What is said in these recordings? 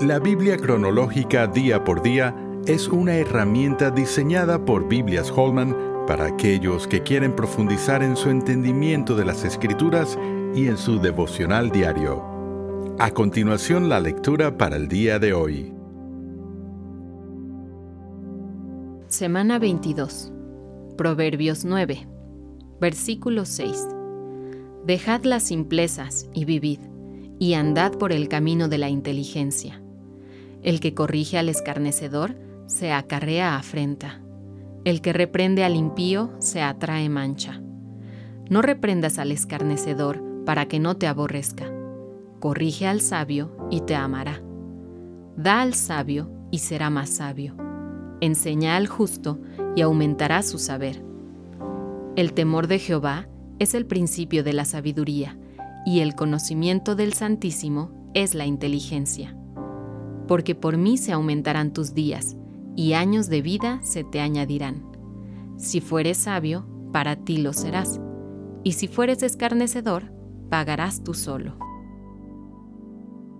La Biblia cronológica día por día es una herramienta diseñada por Biblias Holman para aquellos que quieren profundizar en su entendimiento de las escrituras y en su devocional diario. A continuación la lectura para el día de hoy. Semana 22. Proverbios 9. Versículo 6. Dejad las simplezas y vivid, y andad por el camino de la inteligencia. El que corrige al escarnecedor se acarrea afrenta. El que reprende al impío se atrae mancha. No reprendas al escarnecedor para que no te aborrezca. Corrige al sabio y te amará. Da al sabio y será más sabio. Enseña al justo y aumentará su saber. El temor de Jehová es el principio de la sabiduría, y el conocimiento del Santísimo es la inteligencia. Porque por mí se aumentarán tus días, y años de vida se te añadirán. Si fueres sabio, para ti lo serás, y si fueres escarnecedor, pagarás tú solo.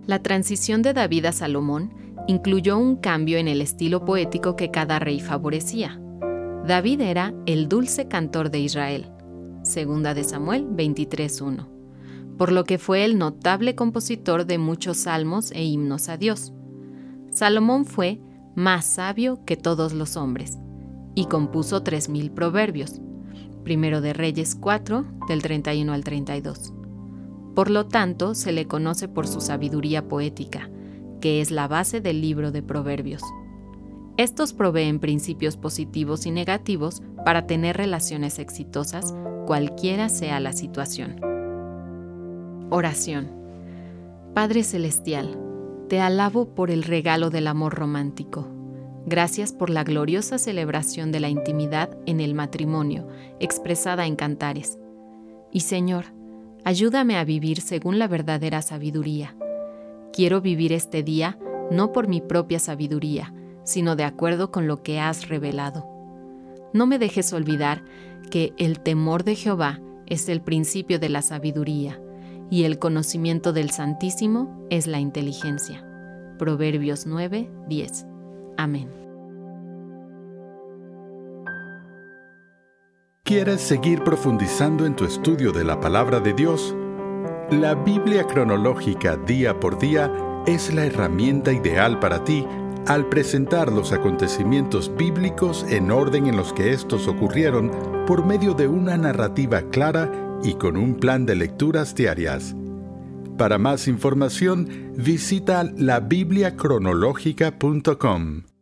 La transición de David a Salomón incluyó un cambio en el estilo poético que cada rey favorecía. David era el dulce cantor de Israel, segunda de Samuel 23.1, por lo que fue el notable compositor de muchos salmos e himnos a Dios. Salomón fue más sabio que todos los hombres y compuso 3.000 proverbios, primero de Reyes 4, del 31 al 32. Por lo tanto, se le conoce por su sabiduría poética, que es la base del libro de Proverbios. Estos proveen principios positivos y negativos para tener relaciones exitosas, cualquiera sea la situación. Oración. Padre Celestial, te alabo por el regalo del amor romántico. Gracias por la gloriosa celebración de la intimidad en el matrimonio, expresada en cantares. Y Señor, ayúdame a vivir según la verdadera sabiduría. Quiero vivir este día no por mi propia sabiduría, sino de acuerdo con lo que has revelado. No me dejes olvidar que el temor de Jehová es el principio de la sabiduría y el conocimiento del Santísimo es la inteligencia. Proverbios 9, 10. Amén. ¿Quieres seguir profundizando en tu estudio de la palabra de Dios? La Biblia cronológica día por día es la herramienta ideal para ti al presentar los acontecimientos bíblicos en orden en los que estos ocurrieron por medio de una narrativa clara y con un plan de lecturas diarias. Para más información, visita labibliacronológica.com.